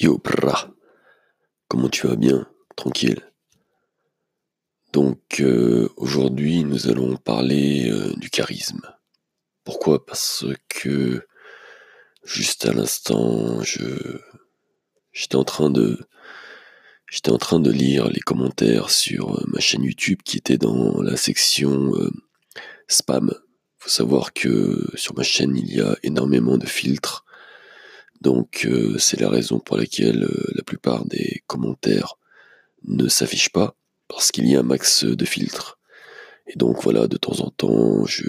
Yo, bra. Comment tu vas bien Tranquille? Donc euh, aujourd'hui, nous allons parler euh, du charisme. Pourquoi? Parce que juste à l'instant, je j'étais en train de j'étais en train de lire les commentaires sur euh, ma chaîne YouTube qui était dans la section spam. Faut savoir que sur ma chaîne, il y a énormément de filtres donc euh, c'est la raison pour laquelle euh, la plupart des commentaires ne s'affichent pas, parce qu'il y a un max de filtres. Et donc voilà, de temps en temps, je,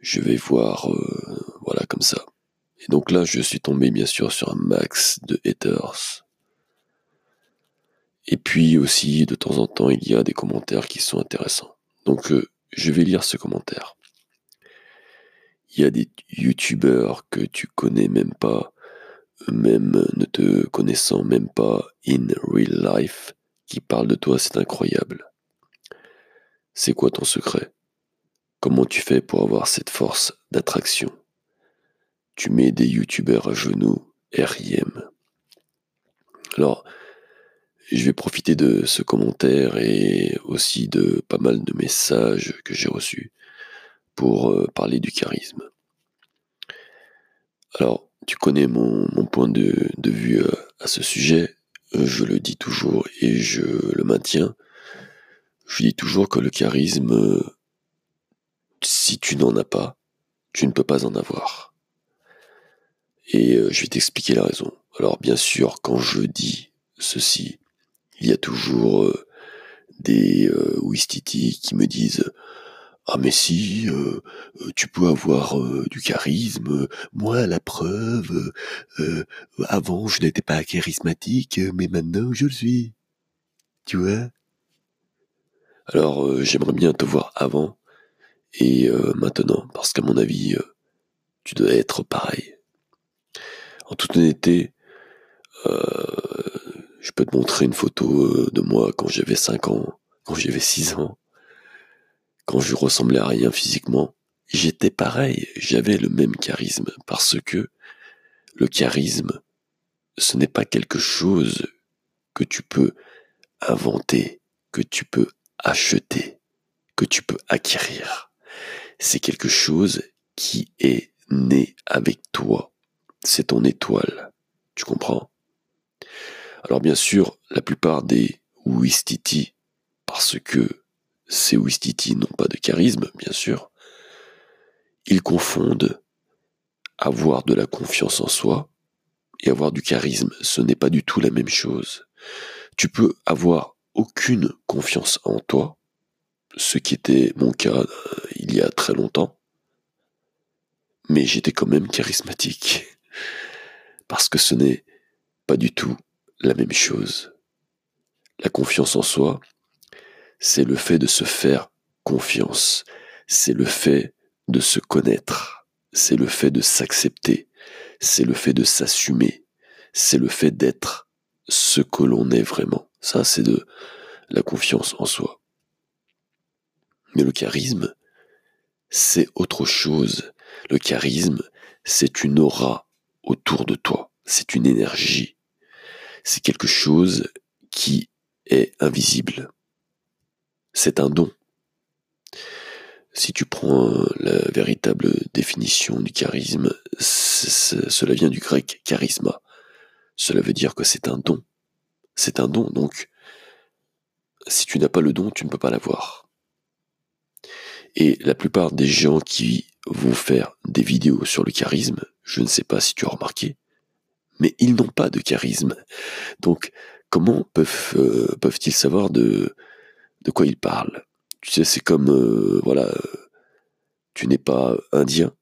je vais voir, euh, voilà, comme ça. Et donc là, je suis tombé bien sûr sur un max de haters. Et puis aussi, de temps en temps, il y a des commentaires qui sont intéressants. Donc je vais lire ce commentaire. Il y a des youtubeurs que tu connais même pas, même ne te connaissant même pas in real life, qui parlent de toi, c'est incroyable. C'est quoi ton secret? Comment tu fais pour avoir cette force d'attraction? Tu mets des youtubeurs à genoux, RIM. Alors, je vais profiter de ce commentaire et aussi de pas mal de messages que j'ai reçus pour euh, parler du charisme. Alors, tu connais mon, point de, vue euh, à ce sujet, euh, je le dis toujours et je le maintiens. Je dis toujours que le charisme, si tu n'en as pas, tu ne peux pas en avoir. Et je vais t'expliquer la raison. Alors bien sûr, quand je dis ceci, il y a toujours des Wistiti qui me disent ah mais si, euh, euh, tu peux avoir euh, du charisme. Moi, la preuve, avant je n'étais pas charismatique, mais maintenant je le suis. Tu vois? Alors j'aimerais bien te voir avant et maintenant, parce qu'à mon avis, tu dois être pareil. En toute honnêteté, je peux te montrer une photo de moi quand j'avais 5 ans, quand j'avais 6 ans quand je ressemblais à rien physiquement, j'étais pareil, j'avais le même charisme, parce que le charisme, ce n'est pas quelque chose que tu peux inventer, que tu peux acheter, que tu peux acquérir. C'est quelque chose qui est né avec toi. C'est ton étoile. Tu comprends? Alors bien sûr, la plupart des Wistiti, parce que ces Wistiti n'ont pas de charisme, bien sûr. Ils confondent avoir de la confiance en soi et avoir du charisme. Ce n'est pas du tout la même chose. Tu peux avoir aucune confiance en toi, ce qui était mon cas euh, il y a très longtemps, mais j'étais quand même charismatique. Parce que ce n'est pas du tout la même chose. La confiance en soi, c'est le fait de se faire confiance, c'est le fait de se connaître, c'est le fait de s'accepter, c'est le fait de s'assumer, c'est le fait d'être ce que l'on est vraiment. Ça, c'est de la confiance en soi. Mais le charisme, c'est autre chose. Le charisme, c'est une aura autour de toi, c'est une énergie, c'est quelque chose qui est invisible c'est un don. Si tu prends la véritable définition du charisme, cela vient du grec charisma. Cela veut dire que c'est un don. C'est un don, donc si tu n'as pas le don, tu ne peux pas l'avoir. Et la plupart des gens qui vont faire des vidéos sur le charisme, je ne sais pas si tu as remarqué, mais ils n'ont pas de charisme. Donc, comment peuvent, euh, peuvent-ils savoir de, de quoi il parle. Tu sais, c'est comme, euh, voilà, tu n'es pas indien,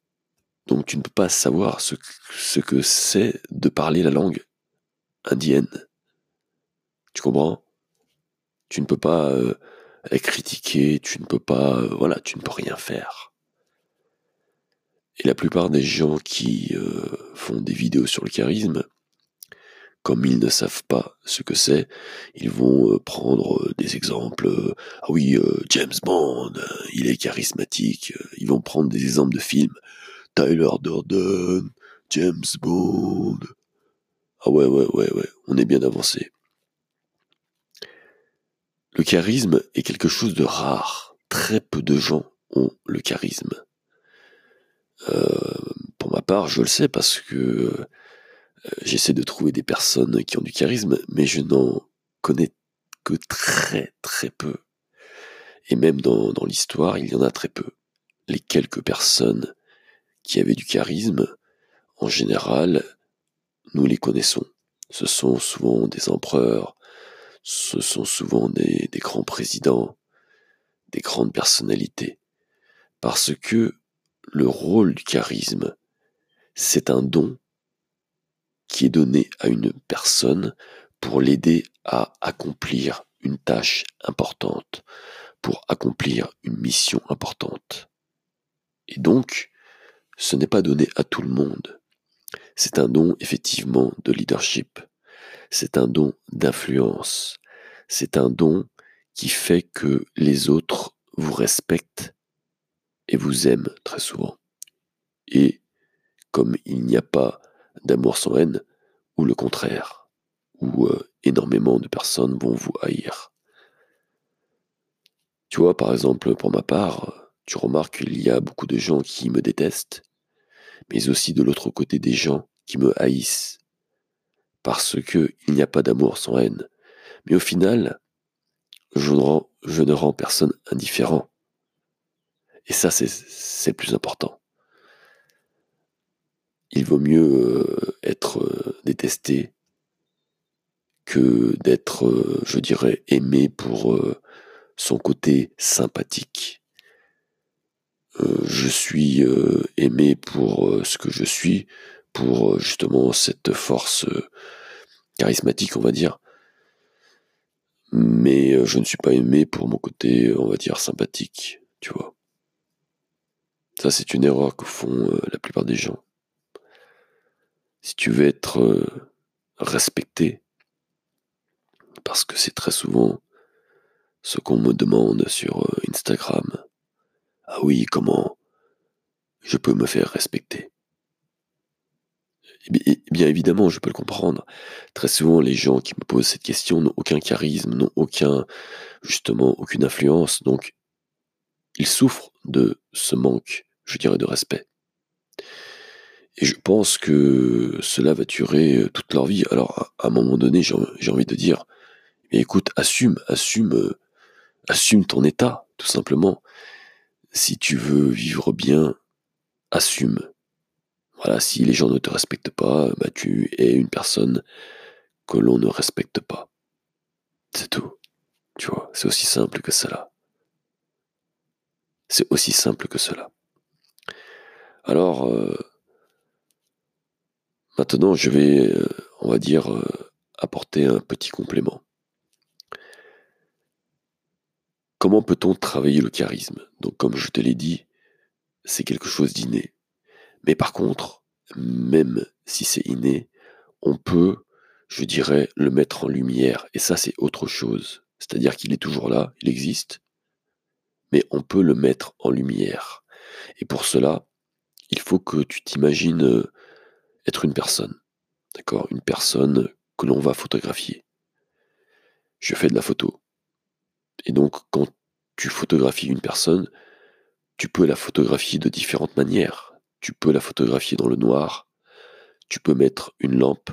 donc tu ne peux pas savoir ce, que c'est de parler la langue indienne. Tu comprends? Tu ne peux pas euh, critiquer, tu ne peux pas, euh, voilà, tu ne peux rien faire. Et la plupart des gens qui font des vidéos sur le charisme, comme ils ne savent pas ce que c'est, ils vont euh, prendre euh, des exemples. Euh, ah oui, James Bond, il est charismatique. Ils vont prendre des exemples de films. Tyler Durden, James Bond. Ah ouais, ouais, ouais, ouais, on est bien avancé. Le charisme est quelque chose de rare. Très peu de gens ont le charisme. Pour ma part, je le sais parce que j'essaie de trouver des personnes qui ont du charisme, mais je n'en connais que très très peu. Et même dans, dans l'histoire, il y en a très peu. Les quelques personnes qui avaient du charisme, en général, nous les connaissons. Ce sont souvent des empereurs, ce sont souvent des, des grands présidents, des grandes personnalités. Parce que le rôle du charisme, c'est un don qui est donné à une personne pour l'aider à accomplir une tâche importante, pour accomplir une mission importante. Et donc, ce n'est pas donné à tout le monde. C'est un don effectivement de leadership. C'est un don d'influence. C'est un don qui fait que les autres vous respectent et vous aiment très souvent. Et comme il n'y a pas d'amour sans haine, ou le contraire, où euh, énormément de personnes vont vous haïr. Tu vois, par exemple, pour ma part, tu remarques qu'il y a beaucoup de gens qui me détestent, mais aussi de l'autre côté des gens qui me haïssent, parce que il n'y a pas d'amour sans haine. Mais au final, je ne rends, je ne rends personne indifférent. Et ça, c'est le plus important. Il vaut mieux euh, être euh, détesté que d'être, euh, je dirais, aimé pour son côté sympathique. je suis aimé pour ce que je suis, pour justement cette force charismatique, on va dire. Mais je ne suis pas aimé pour mon côté, on va dire, sympathique, tu vois. Ça, c'est une erreur que font la plupart des gens si tu veux être euh, respecté, parce que c'est très souvent ce qu'on me demande sur euh, Instagram. Ah oui, comment je peux me faire respecter? Eh Bien évidemment, je peux le comprendre. Très souvent, les gens qui me posent cette question n'ont aucun charisme, n'ont aucun, justement, aucune influence, donc ils souffrent de ce manque, je dirais, de respect. Et je pense que cela va durer euh, toute leur vie. Alors, à un moment donné, j'ai envie de dire, mais écoute, assume, assume, euh, assume ton état, tout simplement. Si tu veux vivre bien, assume. Voilà, si les gens ne te respectent pas, bah tu es une personne que l'on ne respecte pas. C'est tout. Tu vois, c'est aussi simple que cela. C'est aussi simple que cela. Alors, euh, Maintenant, je vais, euh, on va dire, euh, apporter un petit complément. Comment peut-on travailler le charisme? Donc, comme je te l'ai dit, c'est quelque chose d'inné. Mais par contre, même si c'est inné, on peut, je dirais, le mettre en lumière. Et ça, c'est autre chose. C'est-à-dire qu'il est toujours là, il existe, mais on peut le mettre en lumière. Et pour cela, il faut que tu t'imagines euh, être une personne. D'accord? Une personne que l'on va photographier. Je fais de la photo. Et donc, quand tu photographies une personne, tu peux la photographier de différentes manières. Tu peux la photographier dans le noir. Tu peux mettre une lampe,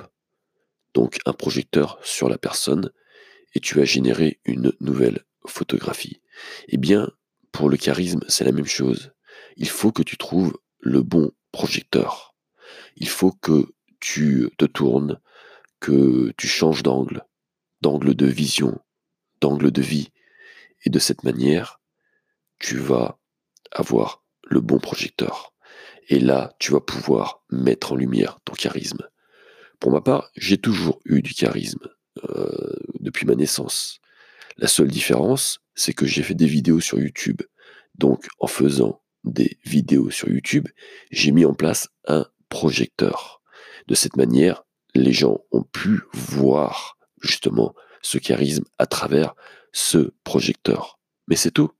donc un projecteur sur la personne, et tu vas générer une nouvelle photographie. Eh bien, pour le charisme, c'est la même chose. Il faut que tu trouves le bon projecteur il faut que tu te tournes, que tu changes d'angle, d'angle de vision, d'angle de vie. Et de cette manière, tu vas avoir le bon projecteur. Et là, tu vas pouvoir mettre en lumière ton charisme. Pour ma part, j'ai toujours eu du charisme euh, depuis ma naissance. La seule différence, c'est que j'ai fait des vidéos sur YouTube. Donc, en faisant des vidéos sur YouTube, j'ai mis en place un projecteur. De cette manière, les gens ont pu voir justement ce charisme à travers ce projecteur. Mais c'est tout.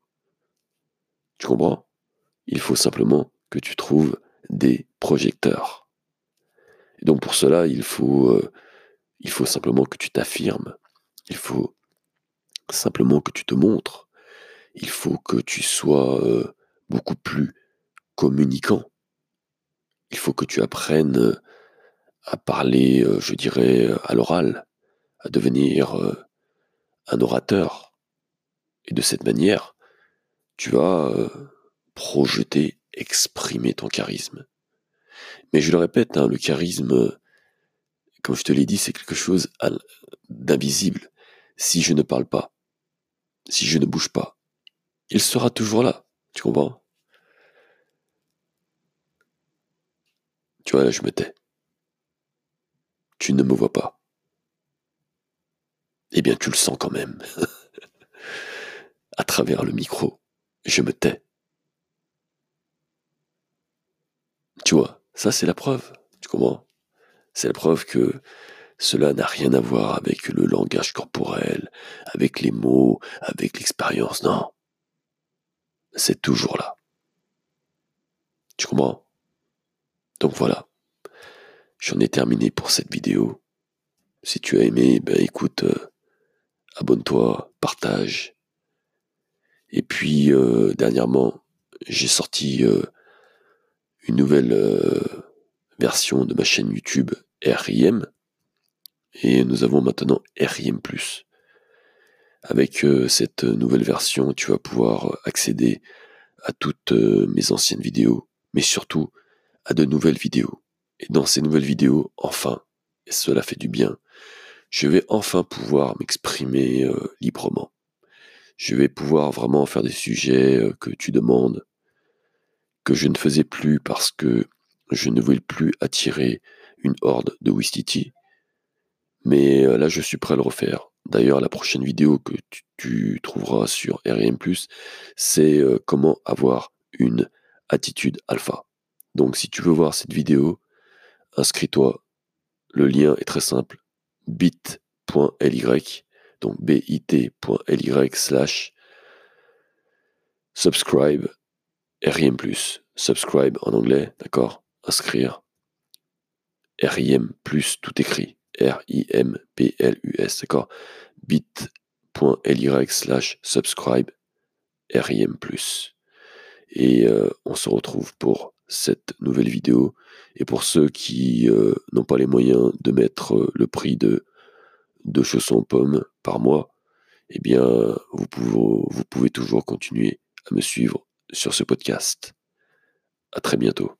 Tu comprends? Il faut simplement que tu trouves des projecteurs. Et donc pour cela, il faut, euh, Il faut simplement que tu t'affirmes. Il faut simplement que tu te montres. Il faut que tu sois euh, beaucoup plus communicant. Il faut que tu apprennes euh, à parler, euh, je dirais, à l'oral, à devenir un orateur. Et de cette manière, tu vas projeter, exprimer ton charisme. Mais je le répète, hein, le charisme, comme je te l'ai dit, c'est quelque chose d'invisible. Si je ne parle pas, si je ne bouge pas, il sera toujours là. Tu comprends? Tu vois, là, je me tais. Tu ne me vois pas. Eh bien, tu le sens quand même. à travers le micro, je me tais. Tu vois, ça c'est la preuve. Tu comprends? C'est la preuve que cela n'a rien à voir avec le langage corporel, avec les mots, avec l'expérience, non. C'est toujours là. Tu comprends? Donc voilà. J'en ai terminé pour cette vidéo. Si tu as aimé, ben écoute, euh, abonne-toi, partage. Et puis, euh, dernièrement, j'ai sorti euh, une nouvelle version de ma chaîne YouTube RIM, et nous avons maintenant RIM+. Avec cette nouvelle version, tu vas pouvoir accéder à toutes mes anciennes vidéos, mais surtout à de nouvelles vidéos. Et dans ces nouvelles vidéos, enfin, et cela fait du bien, je vais enfin pouvoir m'exprimer euh, librement. Je vais pouvoir vraiment faire des sujets que tu demandes, que je ne faisais plus parce que je ne voulais plus attirer une horde de Wistiti, mais euh, là, je suis prêt à le refaire. D'ailleurs, la prochaine vidéo que tu, trouveras sur RM+, c'est euh, comment avoir une attitude alpha. Donc, si tu veux voir cette vidéo, inscris-toi. Le lien est très simple. bit.ly, donc bit.ly slash subscribe RIM+, subscribe en anglais, d'accord? Inscrire. RIM+, tout écrit. R-I-M-P-L-U-S, d'accord? bit.ly slash subscribe RIM+. Et euh, on se retrouve pour cette nouvelle vidéo. Et pour ceux qui euh, n'ont pas les moyens de mettre euh, le prix de deux chaussons pommes par mois, eh bien, vous pouvez, vous pouvez toujours continuer à me suivre sur ce podcast. À très bientôt.